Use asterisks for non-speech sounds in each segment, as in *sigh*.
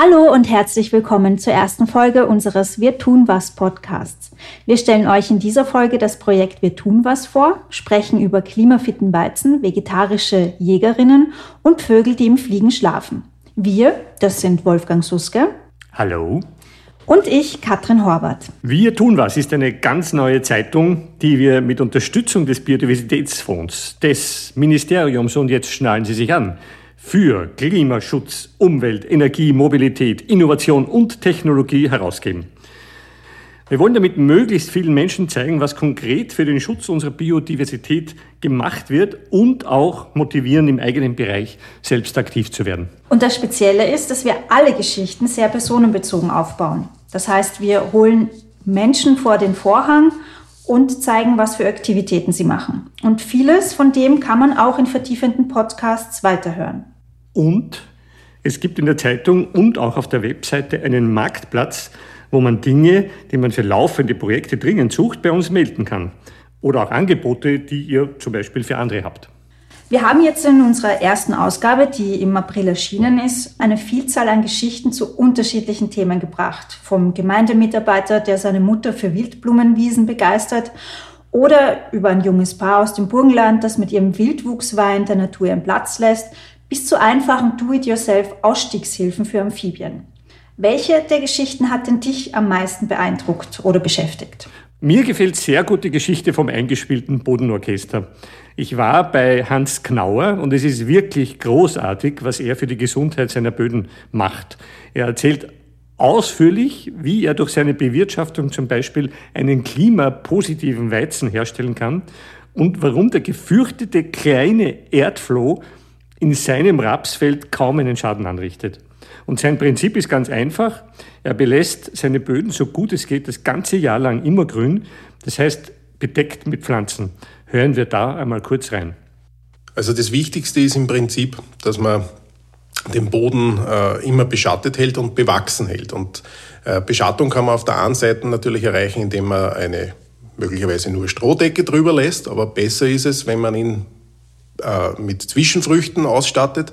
Hallo und herzlich willkommen zur ersten Folge unseres Wir tun was Podcasts. Wir stellen euch in dieser Folge das Projekt Wir tun was vor, sprechen über klimafitten Weizen, vegetarische Jägerinnen und Vögel, die im Fliegen schlafen. Wir, das sind Wolfgang Suske. Hallo. Und ich, Katrin Horvath. Wir tun was ist eine ganz neue Zeitung, die wir mit Unterstützung des Biodiversitätsfonds, des Ministeriums und jetzt schnallen Sie sich an, für Klimaschutz, Umwelt, Energie, Mobilität, Innovation und Technologie herausgeben. Wir wollen damit möglichst vielen Menschen zeigen, was konkret für den Schutz unserer Biodiversität gemacht wird und auch motivieren, im eigenen Bereich selbst aktiv zu werden. Und das Spezielle ist, dass wir alle Geschichten sehr personenbezogen aufbauen. Das heißt, wir holen Menschen vor den Vorhang und zeigen, was für Aktivitäten sie machen. Und vieles von dem kann man auch in vertiefenden Podcasts weiterhören. Und es gibt in der Zeitung und auch auf der Webseite einen Marktplatz, wo man Dinge, die man für laufende Projekte dringend sucht, bei uns melden kann. Oder auch Angebote, die ihr zum Beispiel für andere habt. Wir haben jetzt in unserer ersten Ausgabe, die im April erschienen ist, eine Vielzahl an Geschichten zu unterschiedlichen Themen gebracht. Vom Gemeindemitarbeiter, der seine Mutter für Wildblumenwiesen begeistert, oder über ein junges Paar aus dem Burgenland, das mit ihrem Wildwuchswein der Natur ihren Platz lässt, bis zu einfachen Do-it-yourself-Ausstiegshilfen für Amphibien. Welche der Geschichten hat denn dich am meisten beeindruckt oder beschäftigt? Mir gefällt sehr gut die Geschichte vom eingespielten Bodenorchester. Ich war bei Hans Knauer und es ist wirklich großartig, was er für die Gesundheit seiner Böden macht. Er erzählt ausführlich, wie er durch seine Bewirtschaftung zum Beispiel einen klimapositiven Weizen herstellen kann und warum der gefürchtete kleine Erdfloh in seinem Rapsfeld kaum einen Schaden anrichtet. Und sein Prinzip ist ganz einfach. Er belässt seine Böden so gut es geht das ganze Jahr lang immer grün, das heißt bedeckt mit Pflanzen. Hören wir da einmal kurz rein. Also das Wichtigste ist im Prinzip, dass man den Boden äh, immer beschattet hält und bewachsen hält. Und äh, Beschattung kann man auf der einen Seite natürlich erreichen, indem man eine möglicherweise nur Strohdecke drüber lässt, aber besser ist es, wenn man ihn äh, mit Zwischenfrüchten ausstattet,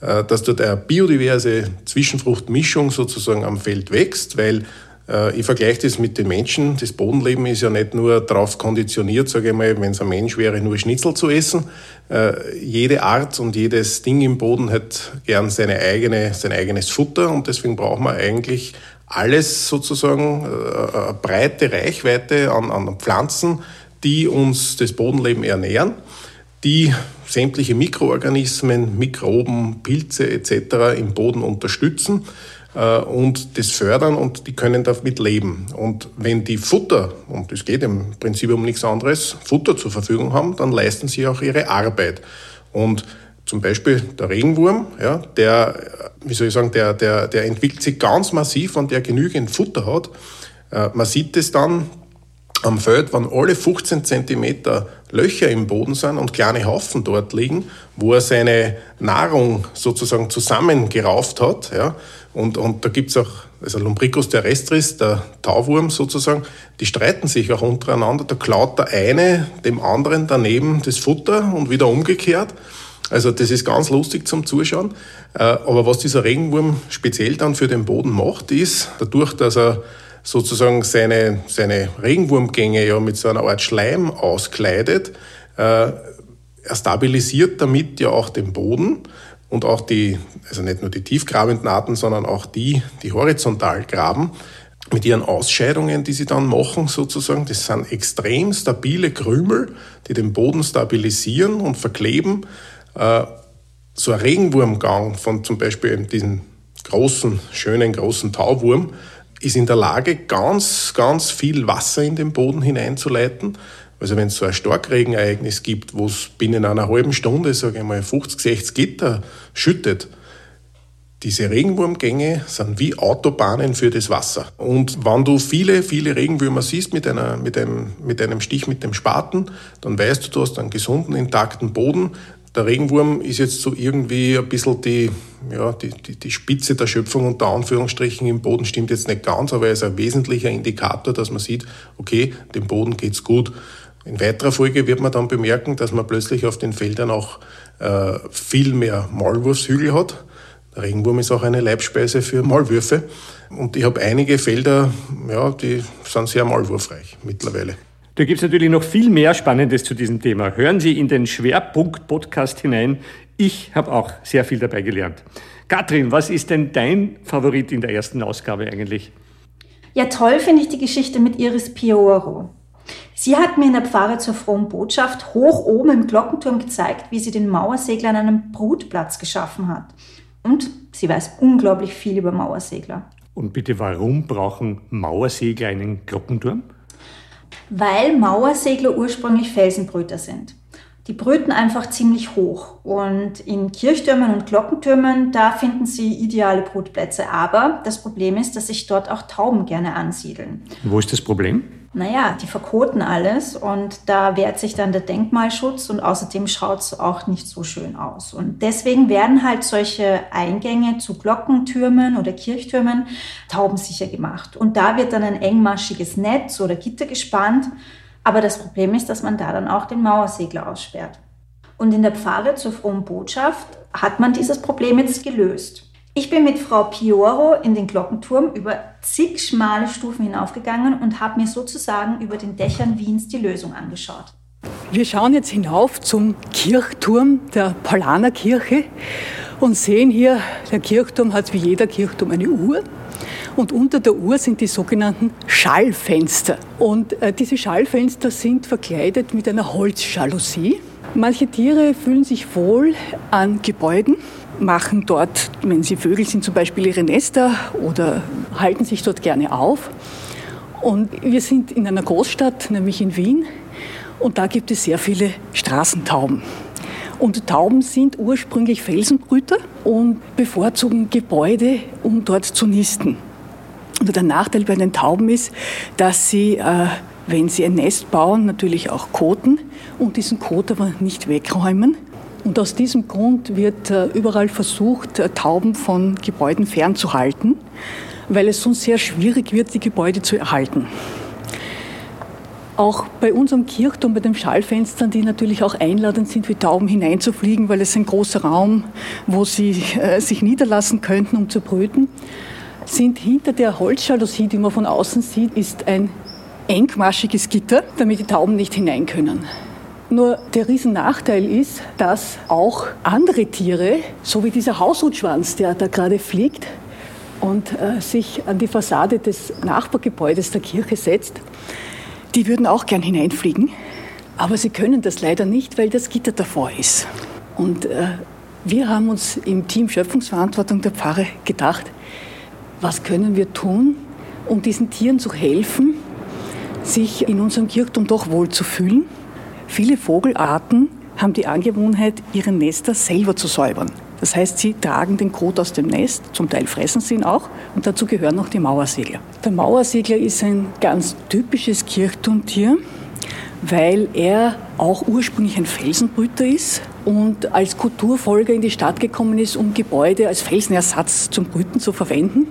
äh, dass dort eine biodiverse Zwischenfruchtmischung sozusagen am Feld wächst, weil äh, ich vergleiche das mit den Menschen. Das Bodenleben ist ja nicht nur darauf konditioniert, sage ich mal, wenn es ein Mensch wäre, nur Schnitzel zu essen. Äh, jede Art und jedes Ding im Boden hat gern seine eigene, sein eigenes Futter und deswegen braucht man eigentlich alles sozusagen, eine breite Reichweite an, an Pflanzen, die uns das Bodenleben ernähren, die sämtliche Mikroorganismen, Mikroben, Pilze etc. im Boden unterstützen äh, und das fördern und die können damit leben. Und wenn die Futter, und es geht im Prinzip um nichts anderes, Futter zur Verfügung haben, dann leisten sie auch ihre Arbeit. Und zum Beispiel der Regenwurm, ja, der, wie soll ich sagen, der, der, der entwickelt sich ganz massiv, wenn der genügend Futter hat. Äh, man sieht es dann am Feld, wenn alle 15 Zentimeter Löcher im Boden sind und kleine Haufen dort liegen, wo er seine Nahrung sozusagen zusammengerauft hat. Ja. Und, und da gibt's auch, also Lumbricus terrestris, der Tauwurm sozusagen, die streiten sich auch untereinander. Da klaut der eine dem anderen daneben das Futter und wieder umgekehrt. Also das ist ganz lustig zum Zuschauen. Äh, aber was dieser Regenwurm speziell dann für den Boden macht, ist, dadurch, dass er sozusagen seine, seine Regenwurmgänge ja mit so einer Art Schleim auskleidet. Äh, er stabilisiert damit ja auch den Boden und auch die, also nicht nur die tiefgrabenden Arten, sondern auch die, die horizontal graben, mit ihren Ausscheidungen, die sie dann machen sozusagen. Das sind extrem stabile Krümel, die den Boden stabilisieren und verkleben. Äh, so ein Regenwurmgang von zum Beispiel diesem großen, schönen, großen Tauwurm, ist in der Lage, ganz, ganz viel Wasser in den Boden hineinzuleiten. Also wenn es so ein Starkregenereignis gibt, wo es binnen einer halben Stunde, sage ich mal, 50, 60 Gitter schüttet, diese Regenwurmgänge sind wie Autobahnen für das Wasser. Und wenn du viele, viele Regenwürmer siehst mit, einer, mit, einem, mit einem Stich mit dem Spaten, dann weißt du, du hast einen gesunden, intakten Boden, der Regenwurm ist jetzt so irgendwie ein bisschen die, ja, die, die, die Spitze der Schöpfung unter Anführungsstrichen im Boden stimmt jetzt nicht ganz, aber er ist ein wesentlicher Indikator, dass man sieht, okay, dem Boden geht's gut. In weiterer Folge wird man dann bemerken, dass man plötzlich auf den Feldern auch äh, viel mehr Maulwurfshügel hat. Regenwurm ist auch eine Leibspeise für Maulwürfe. Und ich habe einige Felder, ja, die sind sehr maulwurfreich mittlerweile. Da gibt es natürlich noch viel mehr Spannendes zu diesem Thema. Hören Sie in den Schwerpunkt-Podcast hinein. Ich habe auch sehr viel dabei gelernt. Katrin, was ist denn dein Favorit in der ersten Ausgabe eigentlich? Ja, toll finde ich die Geschichte mit Iris Pioro. Sie hat mir in der Pfarre zur frohen Botschaft hoch oben im Glockenturm gezeigt, wie sie den Mauerseglern einen Brutplatz geschaffen hat. Und sie weiß unglaublich viel über Mauersegler. Und bitte, warum brauchen Mauersegler einen Glockenturm? Weil Mauersegler ursprünglich Felsenbrüter sind. Die brüten einfach ziemlich hoch und in Kirchtürmen und Glockentürmen, da finden Sie ideale Brutplätze. Aber das Problem ist, dass sich dort auch Tauben gerne ansiedeln. Wo ist das Problem? Naja, die verkoten alles und da wehrt sich dann der Denkmalschutz und außerdem schaut es auch nicht so schön aus. Und deswegen werden halt solche Eingänge zu Glockentürmen oder Kirchtürmen taubensicher gemacht. Und da wird dann ein engmaschiges Netz oder Gitter gespannt. Aber das Problem ist, dass man da dann auch den Mauersegler aussperrt. Und in der Pfarre zur frohen Botschaft hat man dieses Problem jetzt gelöst. Ich bin mit Frau Pioro in den Glockenturm über zig schmale Stufen hinaufgegangen und habe mir sozusagen über den Dächern Wiens die Lösung angeschaut. Wir schauen jetzt hinauf zum Kirchturm der Paulanerkirche und sehen hier, der Kirchturm hat wie jeder Kirchturm eine Uhr. Und unter der Uhr sind die sogenannten Schallfenster. Und äh, diese Schallfenster sind verkleidet mit einer Holzjalousie. Manche Tiere fühlen sich wohl an Gebäuden machen dort, wenn sie Vögel sind, zum Beispiel ihre Nester oder halten sich dort gerne auf. Und wir sind in einer Großstadt, nämlich in Wien, und da gibt es sehr viele Straßentauben. Und Tauben sind ursprünglich Felsenbrüter und bevorzugen Gebäude, um dort zu nisten. Und der Nachteil bei den Tauben ist, dass sie, äh, wenn sie ein Nest bauen, natürlich auch koten und diesen Kot aber nicht wegräumen. Und aus diesem Grund wird äh, überall versucht, äh, Tauben von Gebäuden fernzuhalten, weil es sonst sehr schwierig wird, die Gebäude zu erhalten. Auch bei unserem Kirchturm, bei den Schallfenstern, die natürlich auch einladend sind, wie Tauben hineinzufliegen, weil es ein großer Raum, wo sie äh, sich niederlassen könnten, um zu brüten, sind hinter der Holzjalousie, die man von außen sieht, ist ein engmaschiges Gitter, damit die Tauben nicht hinein können. Nur der Riesennachteil ist, dass auch andere Tiere, so wie dieser Haushutschwanz, der da gerade fliegt und äh, sich an die Fassade des Nachbargebäudes der Kirche setzt, die würden auch gern hineinfliegen. Aber sie können das leider nicht, weil das Gitter davor ist. Und äh, wir haben uns im Team Schöpfungsverantwortung der Pfarre gedacht, was können wir tun, um diesen Tieren zu helfen, sich in unserem Kirchturm doch wohl zu fühlen Viele Vogelarten haben die Angewohnheit, ihre Nester selber zu säubern. Das heißt, sie tragen den Kot aus dem Nest, zum Teil fressen sie ihn auch und dazu gehören noch die Mauersegler. Der Mauersegler ist ein ganz typisches Kirchturmtier, weil er auch ursprünglich ein Felsenbrüter ist und als Kulturfolger in die Stadt gekommen ist, um Gebäude als Felsenersatz zum Brüten zu verwenden.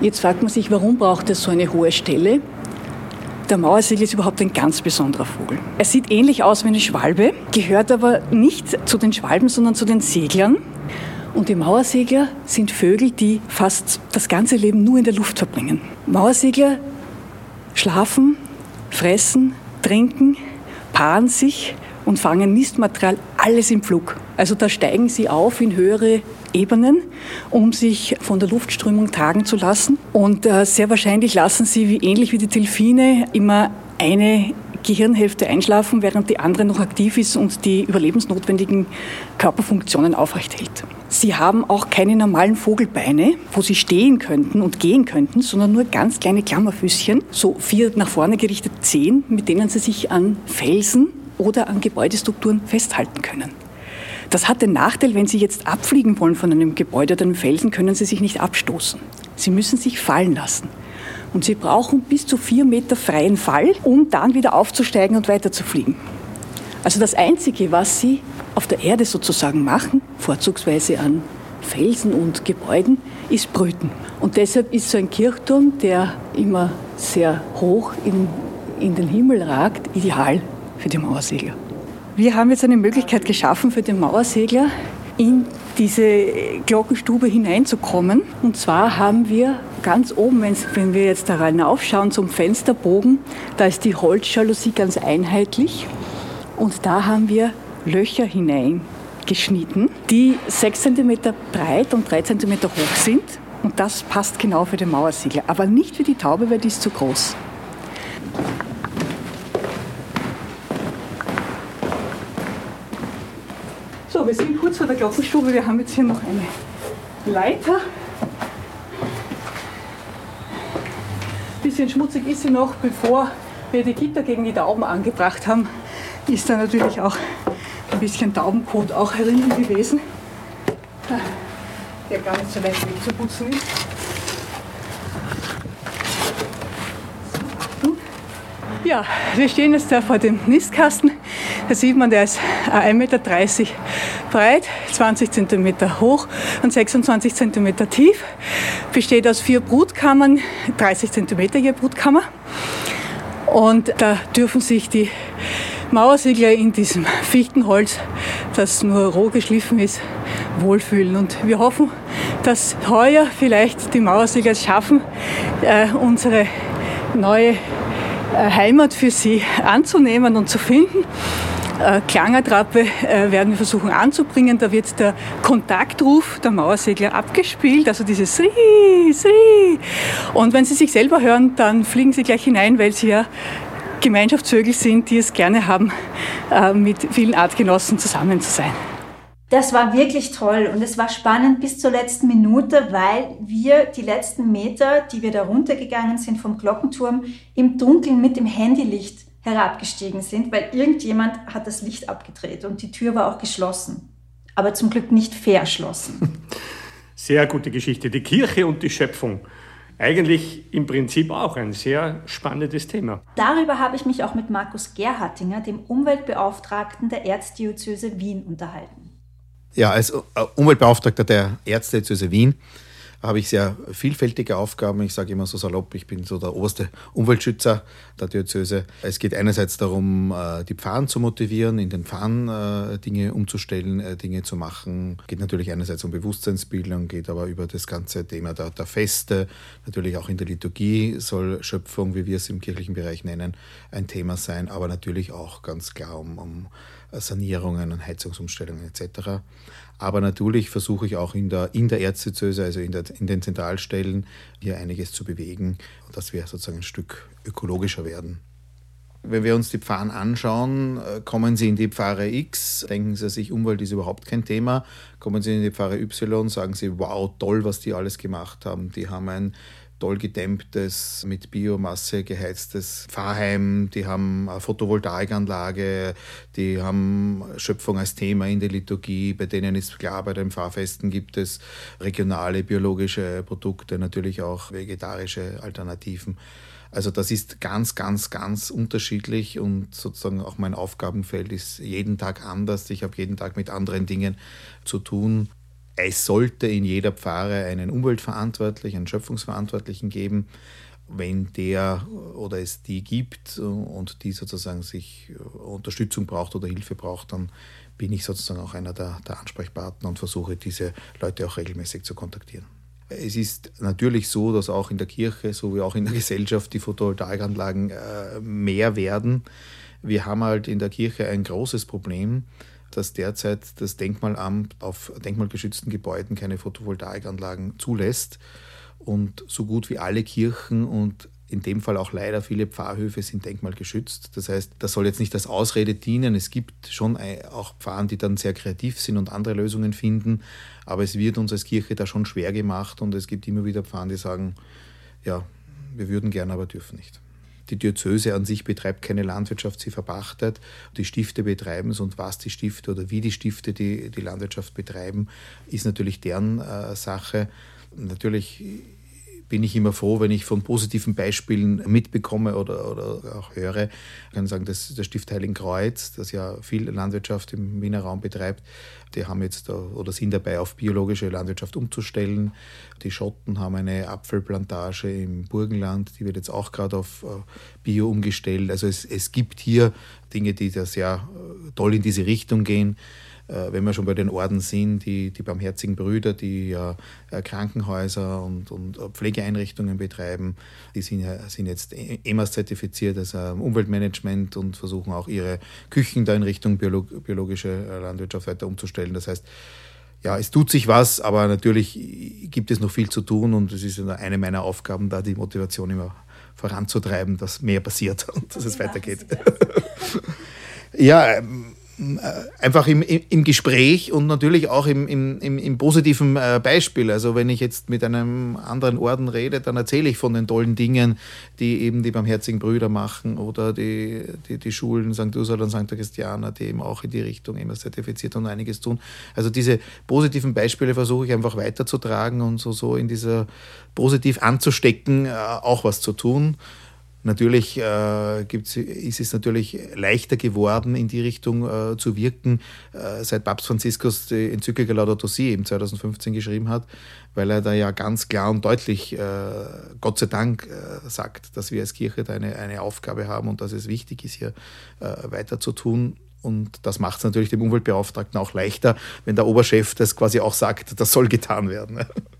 Jetzt fragt man sich, warum braucht er so eine hohe Stelle? Der Mauersegler ist überhaupt ein ganz besonderer Vogel. Er sieht ähnlich aus wie eine Schwalbe, gehört aber nicht zu den Schwalben, sondern zu den Seglern. Und die Mauersegler sind Vögel, die fast das ganze Leben nur in der Luft verbringen. Mauersegler schlafen, fressen, trinken, paaren sich und fangen Nistmaterial alles im Flug. Also da steigen sie auf in höhere Ebenen, um sich von der Luftströmung tragen zu lassen. Und äh, sehr wahrscheinlich lassen sie, wie, ähnlich wie die Delfine, immer eine Gehirnhälfte einschlafen, während die andere noch aktiv ist und die überlebensnotwendigen Körperfunktionen aufrechthält. Sie haben auch keine normalen Vogelbeine, wo sie stehen könnten und gehen könnten, sondern nur ganz kleine Klammerfüßchen, so vier nach vorne gerichtete Zehen, mit denen sie sich an Felsen oder an Gebäudestrukturen festhalten können. Das hat den Nachteil, wenn Sie jetzt abfliegen wollen von einem Gebäude oder einem Felsen, können Sie sich nicht abstoßen. Sie müssen sich fallen lassen. Und Sie brauchen bis zu vier Meter freien Fall, um dann wieder aufzusteigen und weiterzufliegen. Also das Einzige, was Sie auf der Erde sozusagen machen, vorzugsweise an Felsen und Gebäuden, ist Brüten. Und deshalb ist so ein Kirchturm, der immer sehr hoch in, in den Himmel ragt, ideal für die Mauersegler. Wir haben jetzt eine Möglichkeit geschaffen für den Mauersegler, in diese Glockenstube hineinzukommen. Und zwar haben wir ganz oben, wenn wir jetzt da aufschauen zum Fensterbogen, da ist die Holzjalousie ganz einheitlich. Und da haben wir Löcher hineingeschnitten, die 6 cm breit und 3 cm hoch sind. Und das passt genau für den Mauersiegler, aber nicht für die Taube, weil die ist zu groß. So, wir sind kurz vor der Glockenstube. Wir haben jetzt hier noch eine Leiter. Ein bisschen schmutzig ist sie noch, bevor wir die Gitter gegen die Tauben angebracht haben, ist da natürlich auch ein bisschen Taubenkot auch herin gewesen, der gar nicht so leicht wegzuputzen ist. Ja, wir stehen jetzt da vor dem Nistkasten. Da sieht man, der ist 1,30 Meter breit, 20 cm hoch und 26 cm tief. Besteht aus vier Brutkammern, 30 cm je Brutkammer. Und da dürfen sich die Mauersiegler in diesem Fichtenholz, das nur roh geschliffen ist, wohlfühlen. Und wir hoffen, dass heuer vielleicht die Mauersiegler es schaffen, äh, unsere neue äh, Heimat für sie anzunehmen und zu finden. Äh, Klangattrappe äh, werden wir versuchen anzubringen. Da wird der Kontaktruf der Mauersegler abgespielt, also dieses Sri, Sri. Und wenn Sie sich selber hören, dann fliegen Sie gleich hinein, weil Sie ja Gemeinschaftsvögel sind, die es gerne haben, äh, mit vielen Artgenossen zusammen zu sein. Das war wirklich toll und es war spannend bis zur letzten Minute, weil wir die letzten Meter, die wir da runtergegangen sind vom Glockenturm, im Dunkeln mit dem Handylicht herabgestiegen sind, weil irgendjemand hat das Licht abgedreht und die Tür war auch geschlossen. Aber zum Glück nicht verschlossen. *laughs* Sehr gute Geschichte. Die Kirche und die Schöpfung. Eigentlich im Prinzip auch ein sehr spannendes Thema. Darüber habe ich mich auch mit Markus Gerhartinger, dem Umweltbeauftragten der Erzdiözese Wien, unterhalten. Ja, als äh, Umweltbeauftragter der Erzdiözese Wien habe ich sehr vielfältige Aufgaben. Ich sage immer so salopp, ich bin so der oberste Umweltschützer der Diözese. Es geht einerseits darum, äh, die Pfarren zu motivieren, in den Pfarren äh, Dinge umzustellen, äh, Dinge zu machen. Es geht natürlich einerseits um Bewusstseinsbildung, geht aber über das ganze Thema der, der Feste. Natürlich auch in der Liturgie soll Schöpfung, wie wir es im kirchlichen Bereich nennen, ein Thema sein, aber natürlich auch ganz klar um, um Sanierungen, Heizungsumstellungen etc. Aber natürlich versuche ich auch in der, in der Erzdiözese, also in, der, in den Zentralstellen, hier einiges zu bewegen, dass wir sozusagen ein Stück ökologischer werden. Wenn wir uns die Pfarren anschauen, äh, kommen Sie in die Pfarre X, denken Sie sich, Umwelt ist überhaupt kein Thema. Kommen Sie in die Pfarre Y, sagen Sie, wow, toll, was die alles gemacht haben. Die haben ein toll gedämmtes, mit Biomasse geheiztes Fahrheim, die haben eine Photovoltaikanlage, die haben Schöpfung als Thema in der Liturgie, bei denen ist klar, bei den Fahrfesten gibt es regionale biologische Produkte, natürlich auch vegetarische Alternativen. Also das ist ganz, ganz, ganz unterschiedlich und sozusagen auch mein Aufgabenfeld ist jeden Tag anders. Ich habe jeden Tag mit anderen Dingen zu tun. Es sollte in jeder Pfarre einen Umweltverantwortlichen, einen Schöpfungsverantwortlichen geben. Wenn der oder es die gibt und die sozusagen sich Unterstützung braucht oder Hilfe braucht, dann bin ich sozusagen auch einer der, der Ansprechpartner und versuche diese Leute auch regelmäßig zu kontaktieren. Es ist natürlich so, dass auch in der Kirche, so wie auch in der *laughs* Gesellschaft, die Photovoltaikanlagen äh, mehr werden. Wir haben halt in der Kirche ein großes Problem, dass derzeit das Denkmalamt auf denkmalgeschützten Gebäuden keine Photovoltaikanlagen zulässt. Und so gut wie alle Kirchen und in dem Fall auch leider viele Pfarrhöfe sind denkmalgeschützt. Das heißt, das soll jetzt nicht als Ausrede dienen. Es gibt schon auch Pfarren, die dann sehr kreativ sind und andere Lösungen finden. Aber es wird uns als Kirche da schon schwer gemacht und es gibt immer wieder Pfarren, die sagen, ja, wir würden gerne, aber dürfen nicht. Die Diözese an sich betreibt keine Landwirtschaft, sie verpachtet. Die Stifte betreiben es und was die Stifte oder wie die Stifte die, die Landwirtschaft betreiben, ist natürlich deren äh, Sache. Natürlich bin ich immer froh, wenn ich von positiven Beispielen mitbekomme oder, oder auch höre. Ich kann sagen, dass der Stift Heiligen Kreuz, das ja viel Landwirtschaft im Wiener Raum betreibt, die haben jetzt oder sind dabei, auf biologische Landwirtschaft umzustellen. Die Schotten haben eine Apfelplantage im Burgenland, die wird jetzt auch gerade auf äh, Bio umgestellt. Also es, es gibt hier Dinge, die da sehr äh, toll in diese Richtung gehen. Äh, wenn wir schon bei den Orden sind, die, die Barmherzigen Brüder, die ja äh, Krankenhäuser und, und Pflegeeinrichtungen betreiben, die sind, ja, sind jetzt EMAS zertifiziert, also Umweltmanagement und versuchen auch ihre Küchen da in Richtung biologische äh, Landwirtschaft weiter umzustellen. Das heißt, ja, es tut sich was, aber natürlich gibt es noch viel zu tun und es ist eine meiner Aufgaben, da die Motivation immer voranzutreiben, dass mehr passiert *laughs* und dass es weitergeht. *laughs* ja, ähm, äh, einfach im, im Gespräch und natürlich auch im, im, im positiven äh, Beispiel. Also wenn ich jetzt mit einem anderen Orden rede, dann erzähle ich von den tollen Dingen, die eben die barmherzigen Brüder machen oder die, die, die Schulen St. Ursula und St. Christiana, die eben auch in die Richtung immer zertifiziert und einiges tun. Also diese positiven Beispiele versuche ich einfach weiterzutragen und so, so in dieser positiv anzustecken, äh, auch was zu tun. Natürlich äh, ist es natürlich leichter geworden, in die Richtung äh, zu wirken, äh, seit Papst Franziskus die Enzyklika Laudato Si eben 2015 geschrieben hat, weil er da ja ganz klar und deutlich, äh, Gott sei Dank, äh, sagt, dass wir als Kirche da eine, eine Aufgabe haben und dass es wichtig ist, hier äh, weiter zu tun. Und das macht es natürlich dem Umweltbeauftragten auch leichter, wenn der Oberchef das quasi auch sagt, das soll getan werden. *laughs*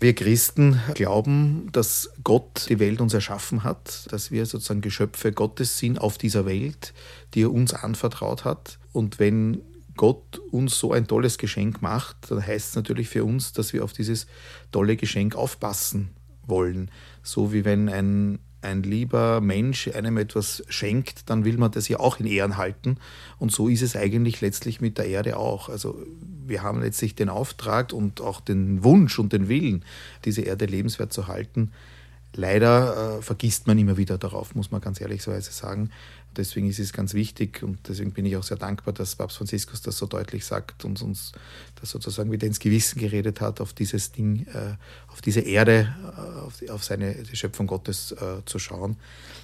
Wir Christen glauben, dass Gott die Welt uns erschaffen hat, dass wir sozusagen Geschöpfe Gottes sind auf dieser Welt, die er uns anvertraut hat. Und wenn Gott uns so ein tolles Geschenk macht, dann heißt es natürlich für uns, dass wir auf dieses tolle Geschenk aufpassen wollen. So wie wenn ein ein lieber Mensch einem etwas schenkt, dann will man das ja auch in Ehren halten. Und so ist es eigentlich letztlich mit der Erde auch. Also wir haben letztlich den Auftrag und auch den Wunsch und den Willen, diese Erde lebenswert zu halten. Leider äh, vergisst man immer wieder darauf, muss man ganz ehrlichweise sagen. Deswegen ist es ganz wichtig und deswegen bin ich auch sehr dankbar, dass Papst Franziskus das so deutlich sagt und uns das sozusagen wieder ins Gewissen geredet hat, auf dieses Ding, äh, auf diese Erde, äh, auf, die, auf seine die Schöpfung Gottes äh, zu schauen.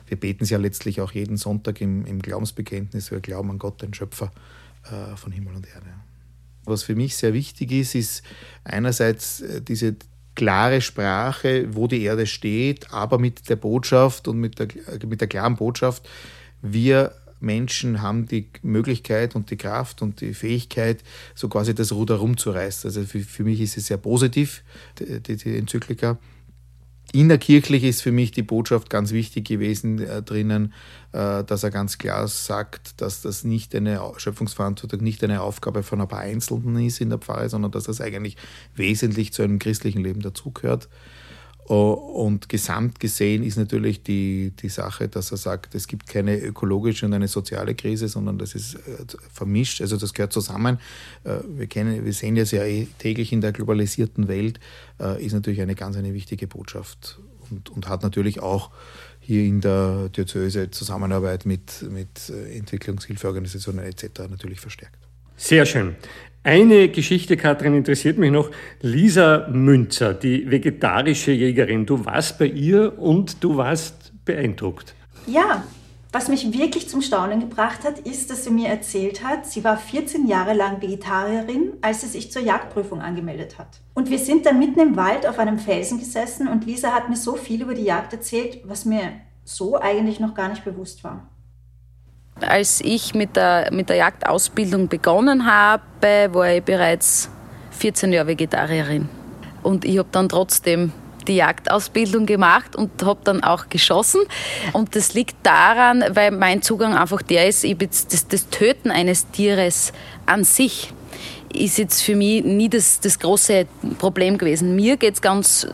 Wir beten es ja letztlich auch jeden Sonntag im, im Glaubensbekenntnis. Wir glauben an Gott, den Schöpfer von Himmel und Erde. Was für mich sehr wichtig ist, ist einerseits diese klare Sprache, wo die Erde steht, aber mit der Botschaft und mit der, mit der klaren Botschaft, wir Menschen haben die Möglichkeit und die Kraft und die Fähigkeit, so quasi das Ruder rumzureißen. Also für, für mich ist es sehr positiv, die, die, Enzyklika. Innerkirchlich ist für mich die Botschaft ganz wichtig gewesen äh, drinnen, äh, dass er ganz klar sagt, dass das nicht eine Schöpfungsverantwortung, nicht eine Aufgabe von ein paar Einzelnen ist in der Pfarre, sondern dass das eigentlich wesentlich zu einem christlichen Leben dazugehört. Und gesamt gesehen ist natürlich die, die Sache, dass er sagt, es gibt keine ökologische und eine soziale Krise, sondern das ist äh, vermischt, also das gehört zusammen. Äh, wir, kennen, wir sehen das ja eh täglich in der globalisierten Welt, äh, ist natürlich eine ganz eine wichtige Botschaft und, und hat natürlich auch hier in der Diözese Zusammenarbeit mit, mit Entwicklungshilfeorganisationen etc. natürlich verstärkt. Sehr schön. Eine Geschichte, Katrin, interessiert mich noch. Lisa Münzer, die vegetarische Jägerin. Du warst bei ihr und du warst beeindruckt. Ja, was mich wirklich zum Staunen gebracht hat, ist, dass sie mir erzählt hat, sie war 14 Jahre lang Vegetarierin, als sie sich zur Jagdprüfung angemeldet hat. Und wir sind dann mitten im Wald auf einem Felsen gesessen und Lisa hat mir so viel über die Jagd erzählt, was mir so eigentlich noch gar nicht bewusst war. Als ich mit der, mit der Jagdausbildung begonnen habe, war ich bereits 14 Jahre Vegetarierin. Und ich habe dann trotzdem die Jagdausbildung gemacht und habe dann auch geschossen. Und das liegt daran, weil mein Zugang einfach der ist, ich das, das Töten eines Tieres an sich ist jetzt für mich nie das, das große Problem gewesen. Mir geht es ganz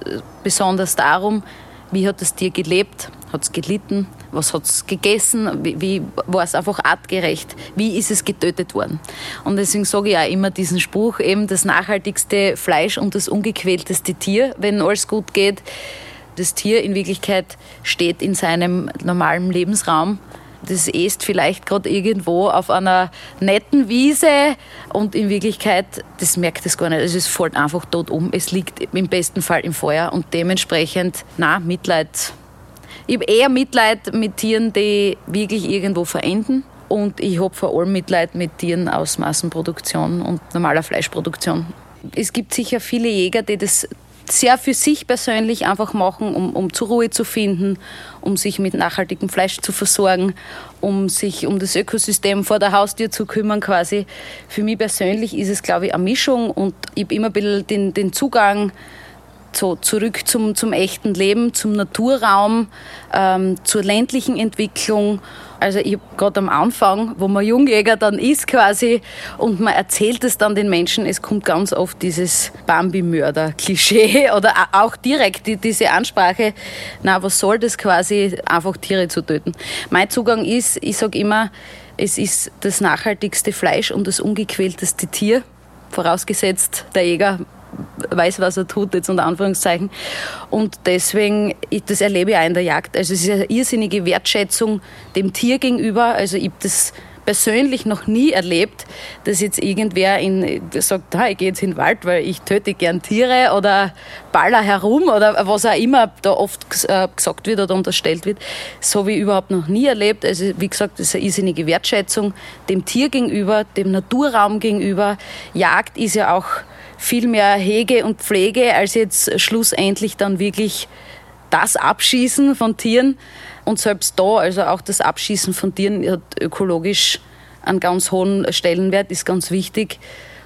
besonders darum, wie hat das Tier gelebt, hat es gelitten, was hat es gegessen, wie, wie war es einfach artgerecht, wie ist es getötet worden. Und deswegen sage ich auch immer diesen Spruch, eben das nachhaltigste Fleisch und das ungequälteste Tier, wenn alles gut geht. Das Tier in Wirklichkeit steht in seinem normalen Lebensraum das ist vielleicht gerade irgendwo auf einer netten Wiese und in Wirklichkeit, das merkt es gar nicht. Also es fällt einfach tot um. Es liegt im besten Fall im Feuer und dementsprechend, na, Mitleid. Ich habe eher Mitleid mit Tieren, die wirklich irgendwo verenden. Und ich habe vor allem Mitleid mit Tieren aus Massenproduktion und normaler Fleischproduktion. Es gibt sicher viele Jäger, die das sehr für sich persönlich einfach machen, um, um zur Ruhe zu finden, um sich mit nachhaltigem Fleisch zu versorgen, um sich um das Ökosystem vor der Haustür zu kümmern quasi. Für mich persönlich ist es, glaube ich, eine Mischung und ich habe immer ein bisschen den, den Zugang so zurück zum, zum echten Leben, zum Naturraum, ähm, zur ländlichen Entwicklung. Also ich habe gerade am Anfang, wo man Jungjäger dann ist quasi und man erzählt es dann den Menschen, es kommt ganz oft dieses Bambi-Mörder-Klischee *laughs* oder auch direkt die, diese Ansprache, na was soll das quasi, einfach Tiere zu töten. Mein Zugang ist, ich sage immer, es ist das nachhaltigste Fleisch und das ungequälteste Tier, vorausgesetzt der Jäger weiß, was er tut, jetzt unter Anführungszeichen. Und deswegen, das erlebe ich auch in der Jagd. Also es ist eine irrsinnige Wertschätzung dem Tier gegenüber. Also ich habe das persönlich noch nie erlebt, dass jetzt irgendwer in, sagt, ah, ich gehe jetzt in den Wald, weil ich töte gern Tiere oder baller herum oder was auch immer da oft äh, gesagt wird oder unterstellt wird. So ich überhaupt noch nie erlebt. Also wie gesagt, das ist eine irrsinnige Wertschätzung dem Tier gegenüber, dem Naturraum gegenüber. Jagd ist ja auch viel mehr Hege und Pflege als jetzt schlussendlich dann wirklich das Abschießen von Tieren. Und selbst da, also auch das Abschießen von Tieren hat ökologisch einen ganz hohen Stellenwert, ist ganz wichtig.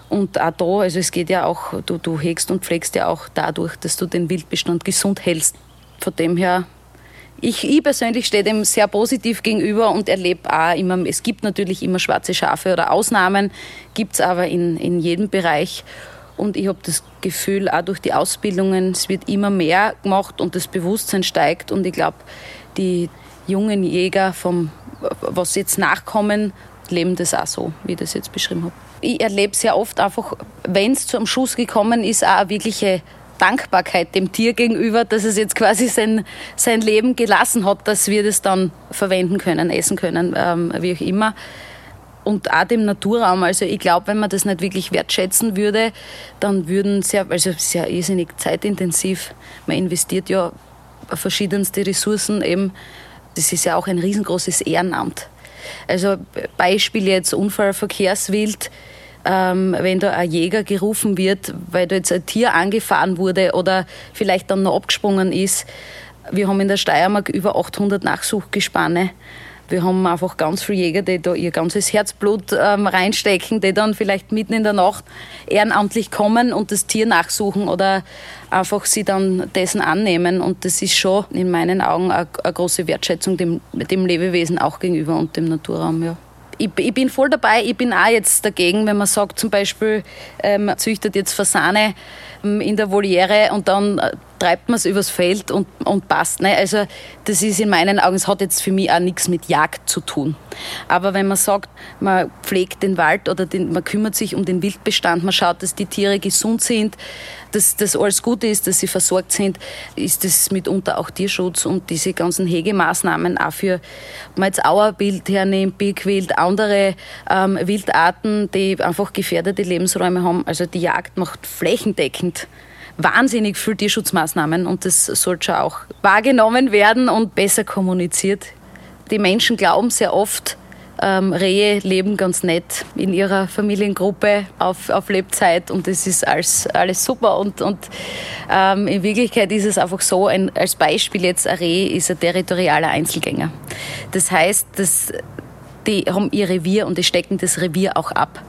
Und auch da, also es geht ja auch, du, du hegst und pflegst ja auch dadurch, dass du den Wildbestand gesund hältst. Von dem her, ich, ich persönlich stehe dem sehr positiv gegenüber und erlebe auch immer, es gibt natürlich immer schwarze Schafe oder Ausnahmen, gibt es aber in, in jedem Bereich. Und ich habe das Gefühl, auch durch die Ausbildungen, es wird immer mehr gemacht und das Bewusstsein steigt. Und ich glaube, die jungen Jäger, vom, was jetzt nachkommen, leben das auch so, wie ich das jetzt beschrieben habe. Ich erlebe sehr oft einfach, wenn es zu einem Schuss gekommen ist, auch eine wirkliche Dankbarkeit dem Tier gegenüber, dass es jetzt quasi sein, sein Leben gelassen hat, dass wir das dann verwenden können, essen können, ähm, wie auch immer und auch dem Naturraum. Also ich glaube, wenn man das nicht wirklich wertschätzen würde, dann würden sehr, also sehr irrsinnig zeitintensiv. Man investiert ja verschiedenste Ressourcen eben. Das ist ja auch ein riesengroßes Ehrenamt. Also Beispiel jetzt Unfallverkehrswild. Ähm, wenn da ein Jäger gerufen wird, weil da jetzt ein Tier angefahren wurde oder vielleicht dann noch abgesprungen ist. Wir haben in der Steiermark über 800 Nachsuchgespanne. Wir haben einfach ganz viele Jäger, die da ihr ganzes Herzblut ähm, reinstecken, die dann vielleicht mitten in der Nacht ehrenamtlich kommen und das Tier nachsuchen oder einfach sie dann dessen annehmen. Und das ist schon in meinen Augen eine, große Wertschätzung dem, dem Lebewesen auch gegenüber und dem Naturraum. Ja ich, ich, bin voll dabei. Ich bin auch jetzt dagegen, wenn man sagt, zum Beispiel, ähm, züchtet jetzt Fasane ähm, in der Voliere und dann äh, treibt man es übers Feld und, und passt. Ne? Also das ist in meinen Augen, es hat jetzt für mich auch nichts mit Jagd zu tun. Aber wenn man sagt, man pflegt den Wald oder den, man kümmert sich um den Wildbestand, man schaut, dass die Tiere gesund sind, dass das alles gut ist, dass sie versorgt sind, ist das mitunter auch Tierschutz und diese ganzen Hegemaßnahmen auch für, ob man jetzt Auerbild hernimmt, Birkwild, andere ähm, Wildarten, die einfach gefährdete Lebensräume haben. Also die Jagd macht flächendeckend wahnsinnig viel Tierschutzmaßnahmen und das sollte schon auch wahrgenommen werden und besser kommuniziert. Die Menschen glauben sehr oft, ähm, Rehe leben ganz nett in ihrer Familiengruppe auf, auf Lebzeit und das ist alles, alles super. Und, und ähm, in Wirklichkeit ist es einfach so, ein, als Beispiel jetzt, ein Reh ist ein territorialer Einzelgänger. Das heißt, dass die haben ihr Revier und die stecken das Revier auch ab.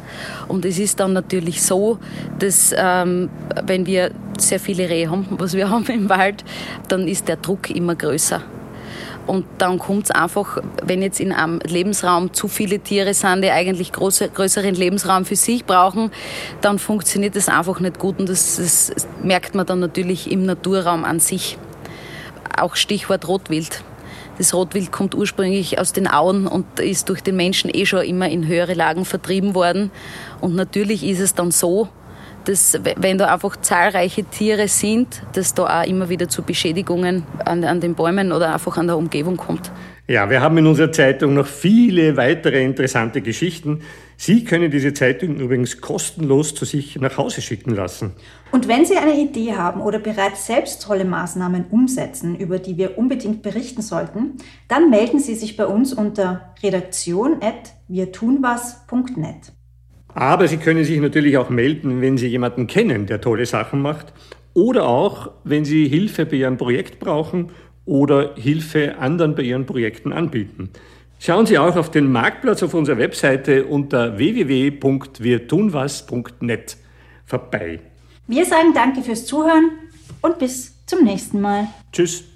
Und es ist dann natürlich so, dass ähm, wenn wir sehr viele Rehe haben, was wir *laughs* haben im Wald, dann ist der Druck immer größer. Und dann kommt es einfach, wenn jetzt in einem Lebensraum zu viele Tiere sind, die eigentlich große, größeren Lebensraum für sich brauchen, dann funktioniert das einfach nicht gut. Und das, das merkt man dann natürlich im Naturraum an sich. Auch Stichwort Rotwild. Das Rotwild kommt ursprünglich aus den Auen und ist durch den Menschen eh schon immer in höhere Lagen vertrieben worden. Und natürlich ist es dann so, dass wenn da einfach zahlreiche Tiere sind, dass da auch immer wieder zu Beschädigungen an, an den Bäumen oder einfach an der Umgebung kommt. Ja, wir haben in unserer Zeitung noch viele weitere interessante Geschichten. Sie können diese Zeitung übrigens kostenlos zu sich nach Hause schicken lassen. Und wenn Sie eine Idee haben oder bereits selbst tolle Maßnahmen umsetzen, über die wir unbedingt berichten sollten, dann melden Sie sich bei uns unter redaktion.wirtunwas.net. Aber Sie können sich natürlich auch melden, wenn Sie jemanden kennen, der tolle Sachen macht. oder auch, wenn Sie Hilfe bei Ihrem Projekt brauchen oder Hilfe anderen bei Ihren Projekten anbieten. Schauen Sie auch auf den Marktplatz auf unserer Webseite unter www.wirtunwas.net vorbei. Wir sagen danke fürs Zuhören und bis zum nächsten Mal. Tschüss.